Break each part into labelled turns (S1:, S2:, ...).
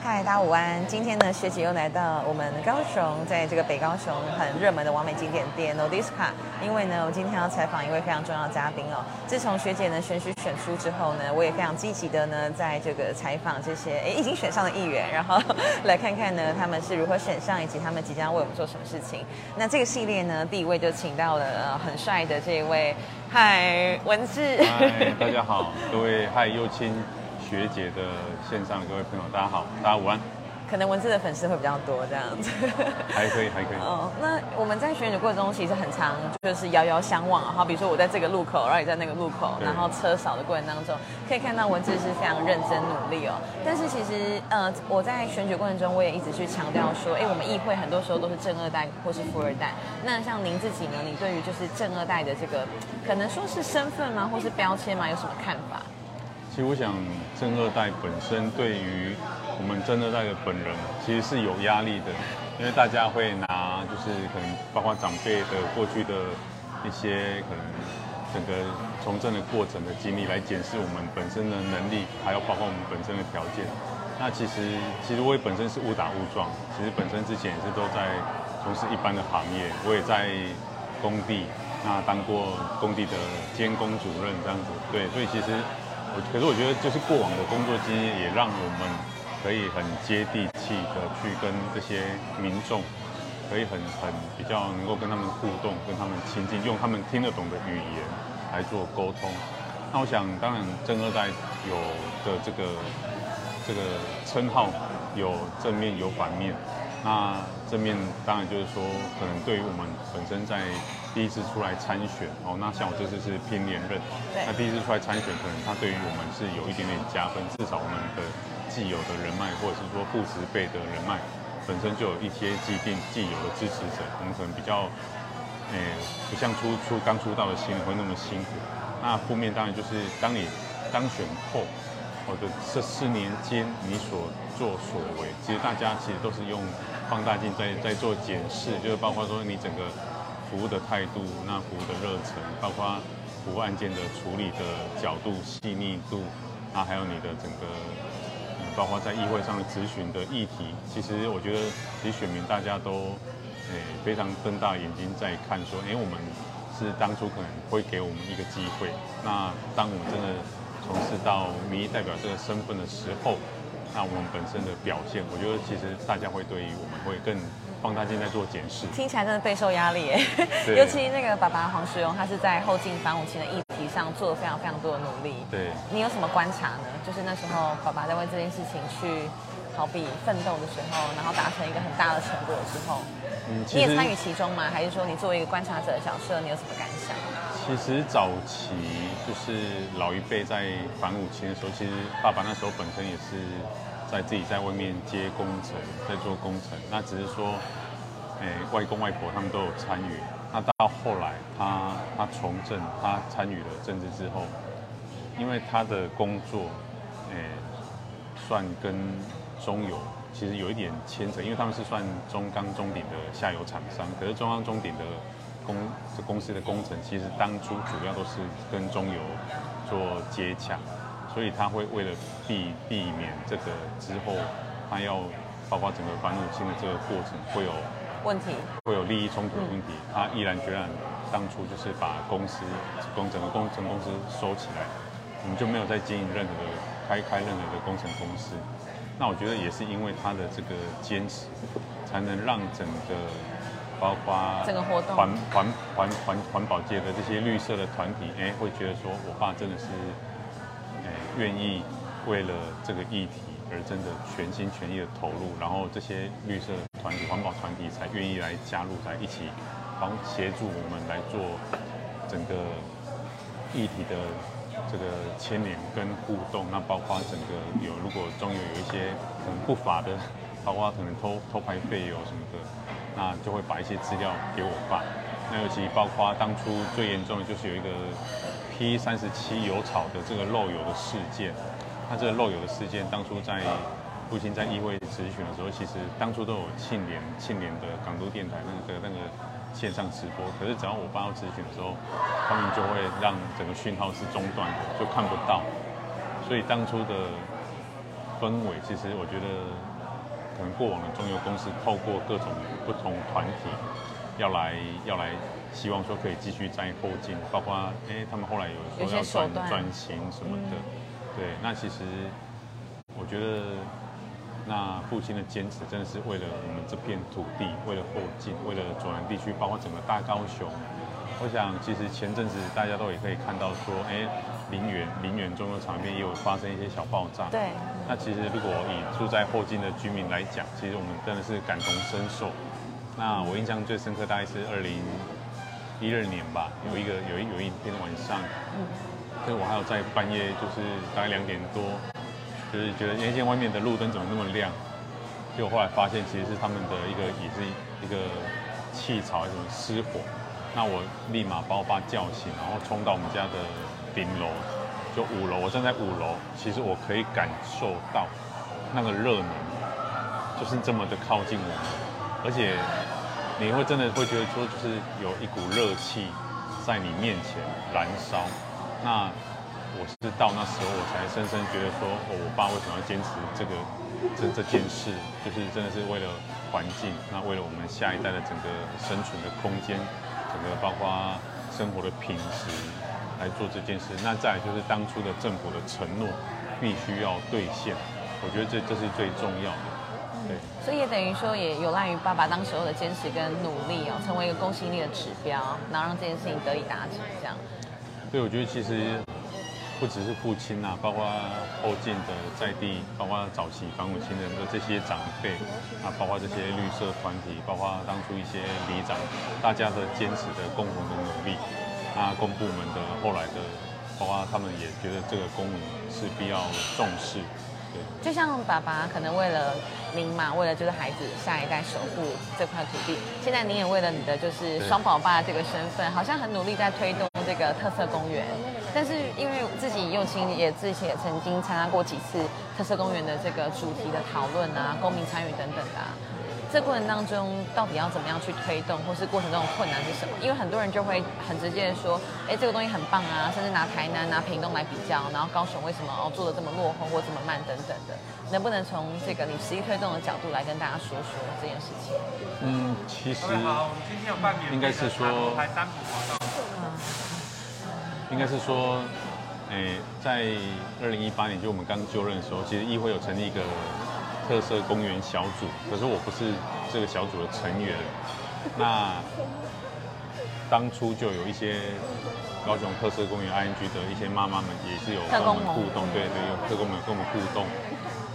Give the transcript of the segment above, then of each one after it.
S1: 嗨，大家午安！今天呢，学姐又来到我们高雄，在这个北高雄很热门的完美景点店 Nodisca。因为呢，我今天要采访一位非常重要的嘉宾哦。自从学姐呢选举选出之后呢，我也非常积极的呢，在这个采访这些诶已经选上的议员，然后来看看呢他们是如何选上，以及他们即将为我们做什么事情。那这个系列呢，第一位就请到了呃很帅的这一位，嗨，文志。
S2: 嗨，大家好，各位嗨幼青学姐的线上的各位朋友，大家好，大家午安。
S1: 可能文字的粉丝会比较多这样子，
S2: 还可以，还可以。哦，
S1: 那我们在选举过程中其实很常，就是遥遥相望啊。好，比如说我在这个路口，然后你在那个路口，然后车少的过程当中，可以看到文字是非常认真努力哦。但是其实，呃，我在选举过程中，我也一直去强调说，哎，我们议会很多时候都是正二代或是富二代。那像您自己呢？你对于就是正二代的这个，可能说是身份吗，或是标签吗？有什么看法？
S2: 其实我想，正二代本身对于我们正二代的本人，其实是有压力的，因为大家会拿就是可能包括长辈的过去的一些可能整个从政的过程的经历来检视我们本身的能力，还有包括我们本身的条件。那其实其实我也本身是误打误撞，其实本身之前也是都在从事一般的行业，我也在工地那当过工地的监工主任这样子，对，所以其实。可是我觉得，就是过往的工作经验，也让我们可以很接地气的去跟这些民众，可以很很比较能够跟他们互动，跟他们亲近，用他们听得懂的语言来做沟通。那我想，当然正二代有的这个这个称号有正面有反面。那正面当然就是说，可能对于我们本身在第一次出来参选哦，那像我这次是拼连任，那第一次出来参选，可能他对于我们是有一点点加分，至少我们的既有的人脉，或者是说父执辈的人脉，本身就有一些既定既有的支持者，我们可能比较，诶，不像初出刚出道的新人会那么辛苦。那负面当然就是当你当选后。或者这四年间你所作所为，其实大家其实都是用放大镜在在做检视，就是包括说你整个服务的态度，那服务的热忱，包括服务案件的处理的角度细腻度，那还有你的整个，包括在议会上的咨询的议题，其实我觉得其实选民大家都诶非常瞪大眼睛在看，说诶我们是当初可能会给我们一个机会，那当我们真的。从事到民意代表这个身份的时候，那我们本身的表现，我觉得其实大家会对于我们会更放大镜在做检视。
S1: 听起来真的备受压力耶，尤其那个爸爸黄世荣，他是在后进反五期的议题上做了非常非常多的努力。
S2: 对，
S1: 你有什么观察呢？就是那时候爸爸在为这件事情去好比奋斗的时候，然后达成一个很大的成果之后，你也参与其中吗？还是说你作为一个观察者的角色，你有什么感想？
S2: 其实早期就是老一辈在反五期的时候，其实爸爸那时候本身也是在自己在外面接工程，在做工程。那只是说，诶，外公外婆他们都有参与。那到后来他他从政，他参与了政治之后，因为他的工作，诶，算跟中油其实有一点牵扯，因为他们是算中钢中鼎的下游厂商，可是中钢中鼎的。公这公司的工程其实当初主要都是跟中油做接洽，所以他会为了避避免这个之后，他要包括整个反五清的这个过程会有
S1: 问题，
S2: 会有利益冲突的问题，他毅然决然当初就是把公司工整个工程公司收起来，我们就没有再经营任何的开开任何的工程公司。那我觉得也是因为他的这个坚持，才能让整个。包括
S1: 整个活动
S2: 环环环环环保界的这些绿色的团体，哎，会觉得说我爸真的是，哎，愿意为了这个议题而真的全心全意的投入，然后这些绿色团体、环保团体才愿意来加入，在一起帮协助我们来做整个议题的这个牵连跟互动。那包括整个有如果中有有一些可能不法的，包括可能偷偷排废油什么的。那就会把一些资料给我爸。那尤其包括当初最严重的就是有一个 P 三十七油草的这个漏油的事件。那这个漏油的事件，当初在父亲在议会咨询的时候，其实当初都有庆联庆联的港都电台那个那个线上直播。可是只要我爸要咨询的时候，他们就会让整个讯号是中断的，就看不到。所以当初的氛围，其实我觉得可能过往的中油公司透过各种不同团体要来要来，希望说可以继续再后进，包括哎他们后来有说要转转型什么的，对，那其实我觉得那父亲的坚持真的是为了我们这片土地，为了后进，为了左南地区，包括整个大高雄。我想，其实前阵子大家都也可以看到说，哎，林园林园中的场边也有发生一些小爆炸。
S1: 对，
S2: 那其实如果以住在后进的居民来讲，其实我们真的是感同身受。那我印象最深刻大概是二零一二年吧，有一个有一有一天晚上，
S1: 嗯，
S2: 就是我还有在半夜，就是大概两点多，就是觉得那间外面的路灯怎么那么亮？结果后来发现其实是他们的一个也是一个气槽一种失火。那我立马把我爸叫醒，然后冲到我们家的顶楼，就五楼，我站在五楼，其实我可以感受到那个热能，就是这么的靠近我们，而且你会真的会觉得说，就是有一股热气在你面前燃烧。那我是到那时候我才深深觉得说，哦，我爸为什么要坚持这个这这件事，就是真的是为了环境，那为了我们下一代的整个生存的空间。整个包括生活的品质来做这件事，那再来就是当初的政府的承诺必须要兑现，我觉得这这是最重要的。对，
S1: 所以也等于说也有赖于爸爸当时候的坚持跟努力哦，成为一个公信力的指标，然后让这件事情得以达成这样。
S2: 对，我觉得其实不只是父亲呐，包括后进的在地，包括早期反母亲人的这些长辈，啊，包括这些绿色团体，包括当初一些里长，大家的坚持的共同的努力，那公部门的后来的，包括他们也觉得这个公民是必要重视。对，
S1: 就像爸爸可能为了您嘛，为了就是孩子下一代守护这块土地，现在您也为了你的就是双宝爸这个身份，好像很努力在推动这个特色公园。但是因为自己幼亲也自己也曾经参加过几次特色公园的这个主题的讨论啊，公民参与等等的、啊。这过程当中到底要怎么样去推动，或是过程中的困难是什么？因为很多人就会很直接的说，哎，这个东西很棒啊，甚至拿台南、拿屏东来比较，然后高雄为什么哦做的这么落后或这么慢等等的，能不能从这个你实际推动的角度来跟大家说说这件事情？
S2: 嗯，其实
S3: 好，我们今天有半免
S2: 应该是说。应该是说，诶，在二零一八年就我们刚就任的时候，其实议会有成立一个特色公园小组，可是我不是这个小组的成员。那当初就有一些高雄特色公园 ING 的一些妈妈们也是有跟我们互动，对对，有特工们跟我们互动。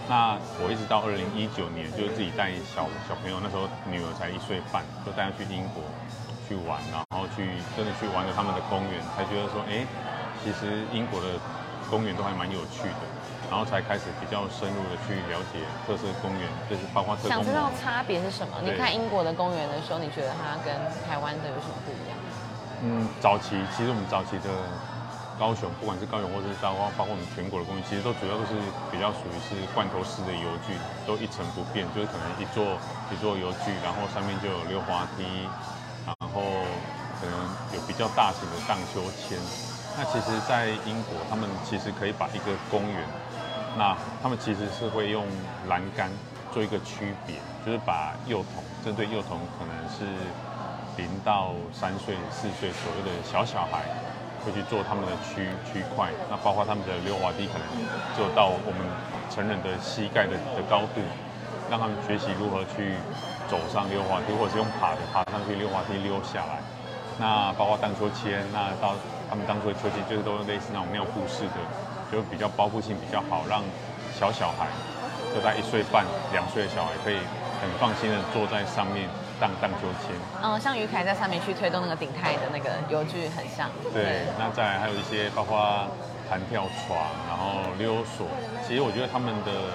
S2: 那我一直到二零一九年，就是自己带小小朋友，那时候女儿才一岁半，就带她去英国去玩，然后去真的去玩了他们的公园，才觉得说，哎，其实英国的公园都还蛮有趣的，然后才开始比较深入的去了解特色公园，就是包括特
S1: 想知道差别是什么？你看英国的公园的时候，你觉得它跟台湾的有什么不一样？
S2: 嗯，早期其实我们早期的高雄，不管是高雄或是包括包括我们全国的公园，其实都主要都是比较属于是罐头式的游具，都一成不变，就是可能一座一座游具，然后上面就有溜滑梯，然后可能有比较大型的荡秋千。那其实，在英国，他们其实可以把一个公园，那他们其实是会用栏杆做一个区别，就是把幼童针对幼童可能是零到三岁、四岁左右的小小孩，会去做他们的区区块。那包括他们的溜滑梯，可能就到我们成人的膝盖的的高度，让他们学习如何去走上溜滑梯，或者是用爬的爬上去溜滑梯溜下来。那包括荡秋千，那到他们当初的秋千就是都类似那种尿布式的，就比较包覆性比较好，让小小孩就在一岁半、两岁的小孩可以很放心的坐在上面荡荡秋千。
S1: 嗯，像于凯在上面去推动那个顶泰的那个游具很像。
S2: 对，那再来还有一些包括弹跳床，然后溜索。其实我觉得他们的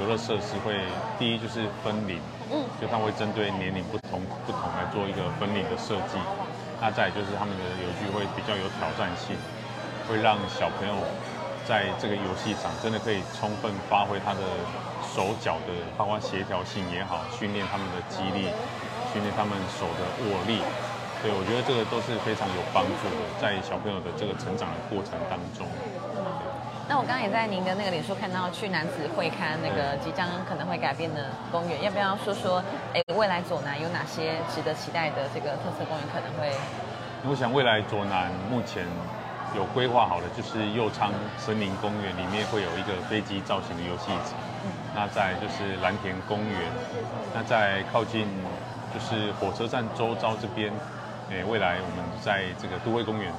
S2: 游乐设施会，第一就是分龄，
S1: 嗯，
S2: 就它会针对年龄不同不同来做一个分龄的设计。那再来就是他们的游具会比较有挑战性，会让小朋友在这个游戏场真的可以充分发挥他的手脚的，包括协调性也好，训练他们的肌力，训练他们手的握力。对，我觉得这个都是非常有帮助的，在小朋友的这个成长的过程当中。
S1: 那我刚刚也在您的那个脸书看到去男子会刊那个即将可能会改变的公园，要不要说说？哎，未来左南有哪些值得期待的这个特色公园可能会？
S2: 我想未来左南目前有规划好的，就是右昌森林公园里面会有一个飞机造型的游戏场。嗯。那在就是蓝田公园，那在靠近就是火车站周遭这边，哎，未来我们在这个都会公园，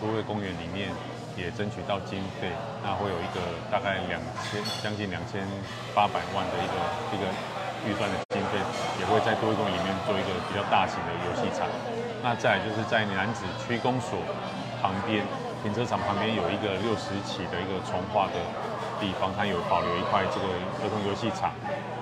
S2: 都会公园里面。也争取到经费，那会有一个大概两千将近两千八百万的一个一个预算的经费，也会在都会公园里面做一个比较大型的游戏场。那再就是在男子区公所旁边停车场旁边有一个六十起的一个重化的地方，它有保留一块这个儿童游戏场。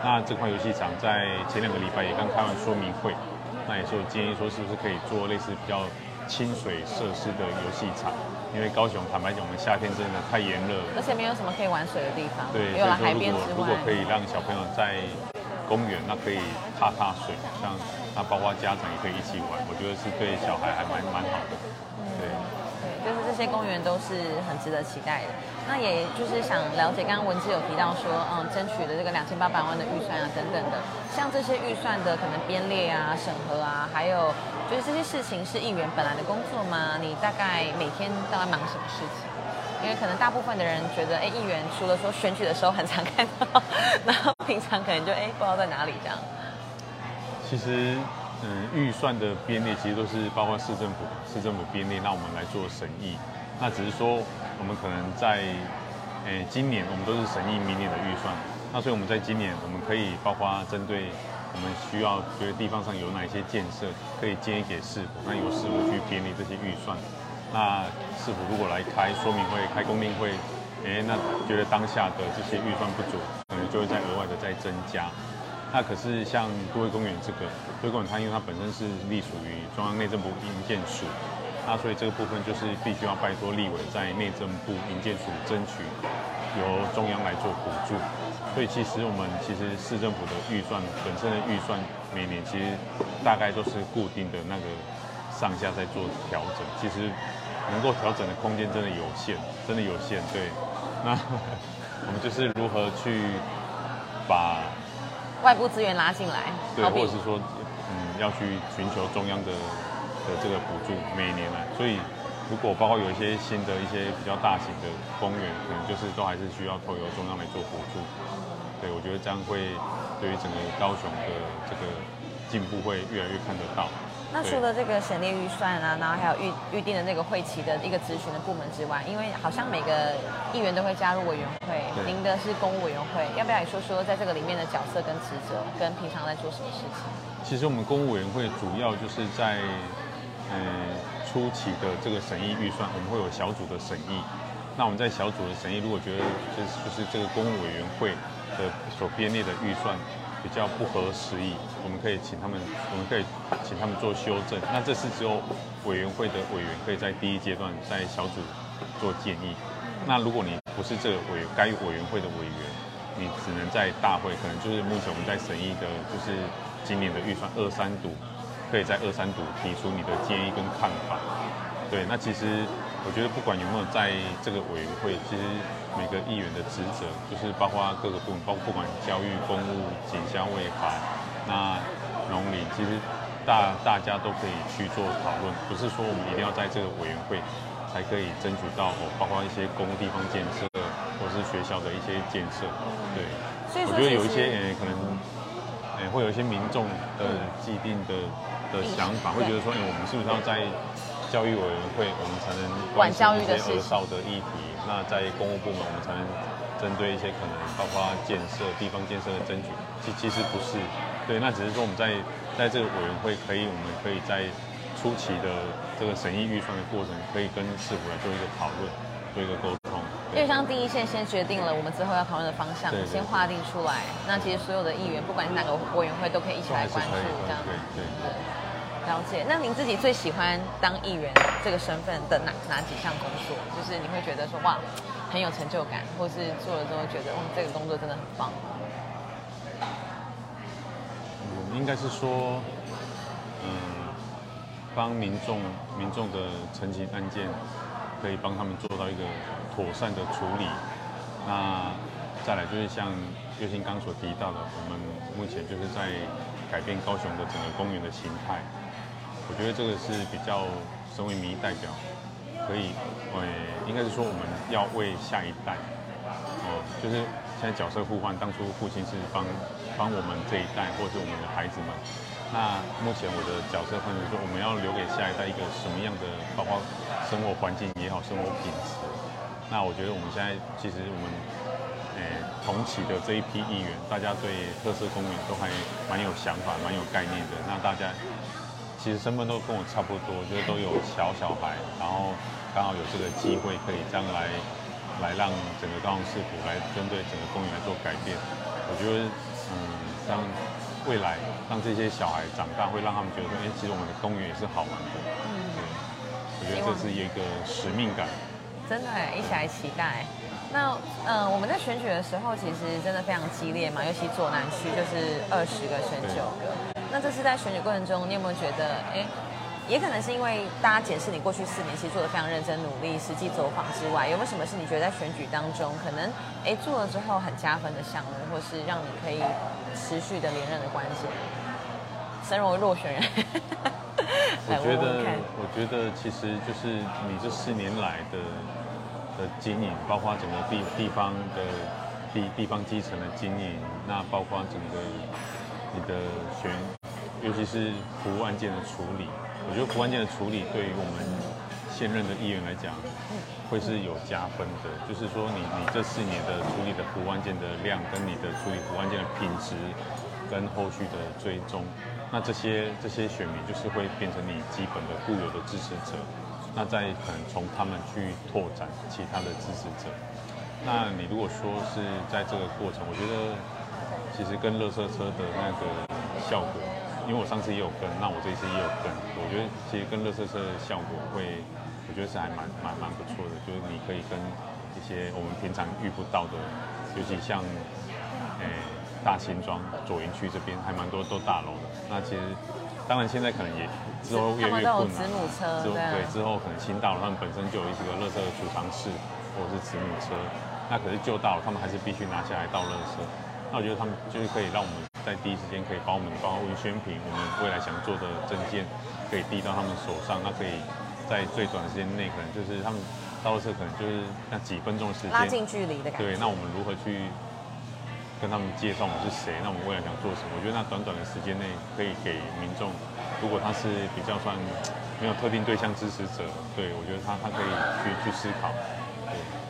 S2: 那这块游戏场在前两个礼拜也刚开完说明会，那也是有建议说是不是可以做类似比较。清水设施的游戏场，因为高雄坦白讲，我们夏天真的太炎热，
S1: 而且没有什么可以玩水的地方。
S2: 对，
S1: 有了海边之外，
S2: 如果可以让小朋友在公园，那可以踏踏水，像那包括家长也可以一起玩，我觉得是对小孩还蛮蛮好的。
S1: 这些公园都是很值得期待的。那也就是想了解，刚刚文字有提到说，嗯，争取的这个两千八百万的预算啊，等等的，像这些预算的可能编列啊、审核啊，还有就是这些事情是议员本来的工作吗？你大概每天都在忙什么事情？因为可能大部分的人觉得，哎，议员除了说选举的时候很常看到，然后平常可能就哎不知道在哪里这样。
S2: 其实。嗯，预算的编列其实都是包括市政府，市政府编列，那我们来做审议。那只是说，我们可能在，诶，今年我们都是审议明年的预算。那所以我们在今年，我们可以包括针对我们需要觉得地方上有哪些建设，可以建议给市府，那由市府去编列这些预算。那市府如果来开说明会、开公听会，诶，那觉得当下的这些预算不足，可能就会再额外的再增加。那可是像都会公园这个，都会公园它因为它本身是隶属于中央内政部营建署，那所以这个部分就是必须要拜托立委在内政部营建署争取由中央来做补助。所以其实我们其实市政府的预算本身的预算每年其实大概都是固定的那个上下在做调整，其实能够调整的空间真的有限，真的有限。对，那我们就是如何去把。
S1: 外部资源拉进来，
S2: 对，或者是说，嗯，要去寻求中央的的这个补助，每年来。所以，如果包括有一些新的一些比较大型的公园，可能就是都还是需要透由中央来做补助。对，我觉得这样会对于整个高雄的这个进步会越来越看得到。
S1: 那除了这个省列预算啊，然后还有预预定的那个会期的一个咨询的部门之外，因为好像每个议员都会加入委员会，您的是公务委员会，要不要也说说在这个里面的角色跟职责，跟平常在做什么事情？
S2: 其实我们公务委员会主要就是在呃初期的这个审议预算，我们会有小组的审议。那我们在小组的审议，如果觉得就是就是这个公务委员会的所编列的预算。比较不合时宜，我们可以请他们，我们可以请他们做修正。那这是只有委员会的委员可以在第一阶段在小组做建议。那如果你不是这个委该委员会的委员，你只能在大会，可能就是目前我们在审议的，就是今年的预算二三读，可以在二三读提出你的建议跟看法。对，那其实我觉得不管有没有在这个委员会，其实。每个议员的职责就是包括各个部门，包括不管教育、公务、警消、卫法，那农林，其实大大家都可以去做讨论，不是说我们一定要在这个委员会才可以争取到，包括一些公地方建设或是学校的一些建设。对，我觉得有一些呃可能，呃会有一些民众的既定的的想法，会觉得说，哎，我们是不是要在教育委员会，我们才能
S1: 管教育的
S2: 儿少的议题？那在公务部门，我们才能针对一些可能包括建设、地方建设的争取。其其实不是，对，那只是说我们在在这个委员会，可以我们可以在初期的这个审议预算的过程，可以跟市府来做一个讨论，做一个沟通。
S1: 因为像第一线先决定了我们之后要讨论的方向，先划定出来。那其实所有的议员，不管是哪个委员会，都可以一起来关注，这样。
S2: 对对对。
S1: 了解，那您自己最喜欢当议员这个身份的哪哪几项工作？就是你会觉得说哇，很有成就感，或是做了之后觉得，嗯，这个工作真的很棒。
S2: 我，应该是说，嗯，帮民众民众的陈情案件可以帮他们做到一个妥善的处理。那再来就是像月星刚所提到的，我们目前就是在改变高雄的整个公园的形态。我觉得这个是比较身为民意代表，可以，呃，应该是说我们要为下一代，哦，就是现在角色互换，当初父亲是帮帮我们这一代，或者是我们的孩子们。那目前我的角色换成说，我们要留给下一代一个什么样的，包括生活环境也好，生活品质。那我觉得我们现在其实我们，诶，同期的这一批议员，大家对特色公园都还蛮有想法，蛮有概念的。那大家。其实身份都跟我差不多，就是都有小小孩，然后刚好有这个机会可以这样来，来让整个高雄市府来针对整个公园来做改变。我觉得，嗯，让未来让这些小孩长大，会让他们觉得说，哎，其实我们的公园也是好玩的。嗯，我觉得这是一个使命感。
S1: 真的，一起来期待。那，嗯，我们在选举的时候，其实真的非常激烈嘛，尤其左南区就是二十个选九个。那这次在选举过程中，你有没有觉得，哎，也可能是因为大家检视你过去四年其实做的非常认真努力，实际走访之外，有没有什么是你觉得在选举当中可能，哎，做了之后很加分的项目，或是让你可以持续的连任的关键？身为落选人，
S2: 我觉得，我觉得其实就是你这四年来的的经营，包括整个地地方的地地方基层的经营，那包括整个你的选。尤其是服务案件的处理，我觉得服务案件的处理对于我们现任的议员来讲，会是有加分的。就是说，你你这四年的处理的服务案件的量，跟你的处理服务案件的品质，跟后续的追踪，那这些这些选民就是会变成你基本的固有的支持者。那再可能从他们去拓展其他的支持者。那你如果说是在这个过程，我觉得其实跟乐色车的那个效果。因为我上次也有跟，那我这一次也有跟，我觉得其实跟乐色车的效果会，我觉得是还蛮蛮蛮不错的。就是你可以跟一些我们平常遇不到的，尤其像诶大新庄左营区这边还蛮多都大楼的。那其实当然现在可能也之后越来越困难。
S1: 子母车。
S2: 对，之后可能新大楼他们本身就有一些个乐色储藏室或者是子母车，那可是旧大楼他们还是必须拿下来倒乐色。那我觉得他们就是可以让我们。在第一时间可以把我们包括文宣品，我们未来想做的证件，可以递到他们手上。那可以在最短时间内，可能就是他们到车，可能就是那几分钟的时间，
S1: 拉近距离的感
S2: 觉。对，那我们如何去跟他们介绍我们是谁？那我们未来想做什么？我觉得那短短的时间内，可以给民众，如果他是比较算没有特定对象支持者，对我觉得他他可以去去思考。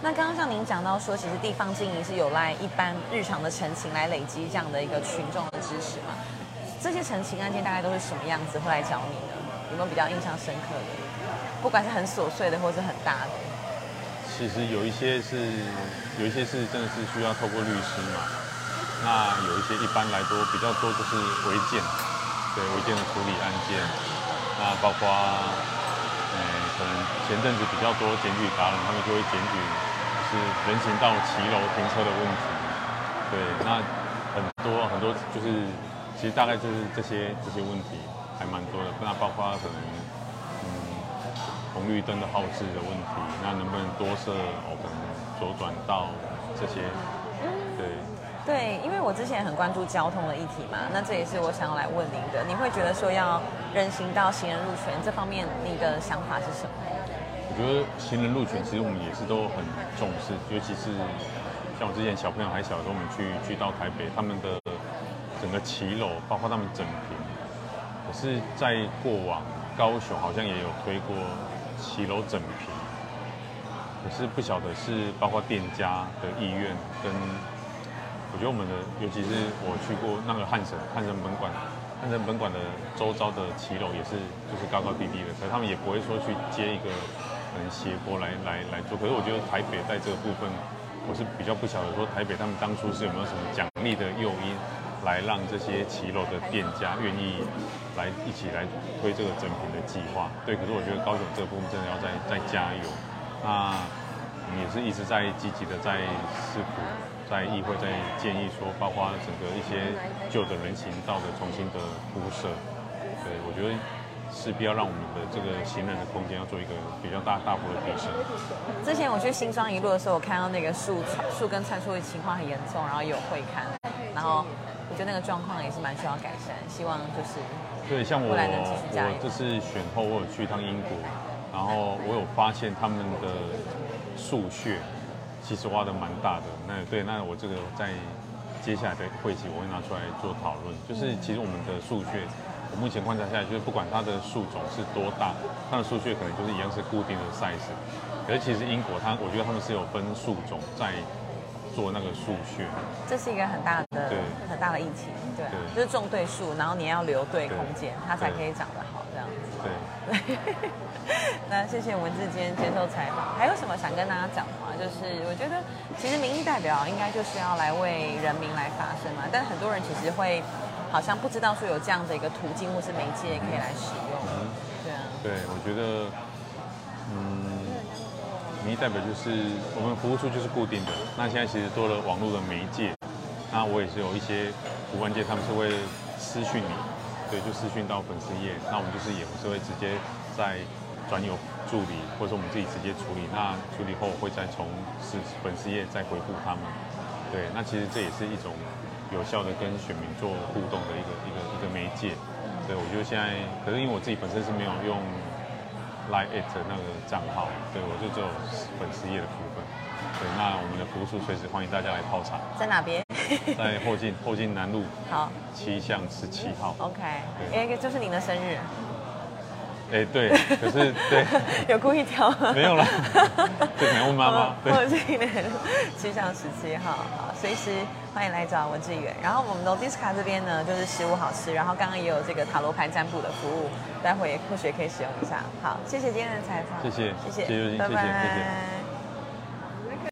S1: 那刚刚像您讲到说，其实地方经营是有赖一般日常的陈情来累积这样的一个群众的支持嘛？这些陈情案件大概都是什么样子会来找你呢？有没有比较印象深刻的？不管是很琐碎的，或是很大的。
S2: 其实有一些是，有一些是真的是需要透过律师嘛。那有一些一般来说比较多就是违建，对违建的处理案件，那包括，可能前阵子比较多检举达人，他们就会检举。是人行道骑楼停车的问题，对，那很多很多就是，其实大概就是这些这些问题还蛮多的，那包括可能嗯红绿灯的耗制的问题，那能不能多设哦可能左转道这些，对
S1: 对，因为我之前很关注交通的议题嘛，那这也是我想要来问您的，你会觉得说要人行道行人入权这方面，你的想法是什么？
S2: 我觉得行人路权其实我们也是都很重视，尤其是像我之前小朋友还小的时候，我们去去到台北，他们的整个骑楼，包括他们整平，可是在过往高雄好像也有推过骑楼整平，可是不晓得是包括店家的意愿跟，我觉得我们的，尤其是我去过那个汉神汉神本馆，汉神本馆的周遭的骑楼也是就是高高低低的，可是他们也不会说去接一个。可能斜坡来来来做，可是我觉得台北在这个部分，我是比较不晓得说台北他们当初是有没有什么奖励的诱因，来让这些骑楼的店家愿意来一起来推这个整平的计划。对，可是我觉得高雄这个部分真的要再再加油。那也是一直在积极的在试图、在议会在建议说，包括整个一些旧的人行道的重新的铺设。对，我觉得。势必要让我们的这个行人的空间要做一个比较大大幅的提升。
S1: 之前我去新庄一路的时候，我看到那个树树根窜出的情况很严重，然后有会看，然后我觉得那个状况也是蛮需要改善，希望就是
S2: 对，像我我这次选后，我有去一趟英国，然后我有发现他们的树穴其实挖的蛮大的。那对，那我这个在接下来的会期我会拿出来做讨论。就是其实我们的树穴，我目前观察下来，就是不管它的树种是多大，它的数据可能就是一样是固定的 size。可是其实英国它，我觉得他们是有分树种在做那个树穴。
S1: 这是一个很大的
S2: 对
S1: 很大的疫情，对啊，
S2: 对
S1: 就是种对树，然后你要留对
S2: 对
S1: 空间，它才可以长得好这样子。
S2: 对。
S1: 那谢谢文字今天接受采访，还有什么想跟大家讲的吗？就是我觉得其实民意代表应该就是要来为人民来发声嘛，但很多人其实会好像不知道说有这样的一个途径或是媒介可以来使用。
S2: 嗯
S1: 对啊，
S2: 对，我觉得，嗯，民意代表就是我们服务处就是固定的。那现在其实多了网络的媒介，那我也是有一些无关界，他们是会私讯你，对，就私讯到粉丝页，那我们就是也是会直接在转有助理，或者说我们自己直接处理。那处理后会再从是粉丝页再回复他们。对，那其实这也是一种有效的跟选民做互动的一个一个一个媒介。对，我觉得现在，可是因为我自己本身是没有用 Line It 那个账号，对我就只有粉丝页的部分。对，那我们的服务处随时欢迎大家来泡茶，
S1: 在哪边？
S2: 在后进后进南路
S1: 好
S2: 七巷十七号。
S1: ，OK，
S2: 对
S1: 哎，就是您的生日，
S2: 哎，对，可是对，
S1: 有故意挑吗？
S2: 没有啦，这可能问妈妈。对，
S1: 或者是七上十七号，好，随时欢迎来找文志远。然后我们 Nodiska 这边呢，就是食物好吃，然后刚刚也有这个塔罗牌占卜的服务，待会也或许也可以使用一下。好，谢谢今天的采访，
S2: 谢谢
S1: 谢谢，
S2: 谢谢
S1: 拜拜
S2: 谢谢谢谢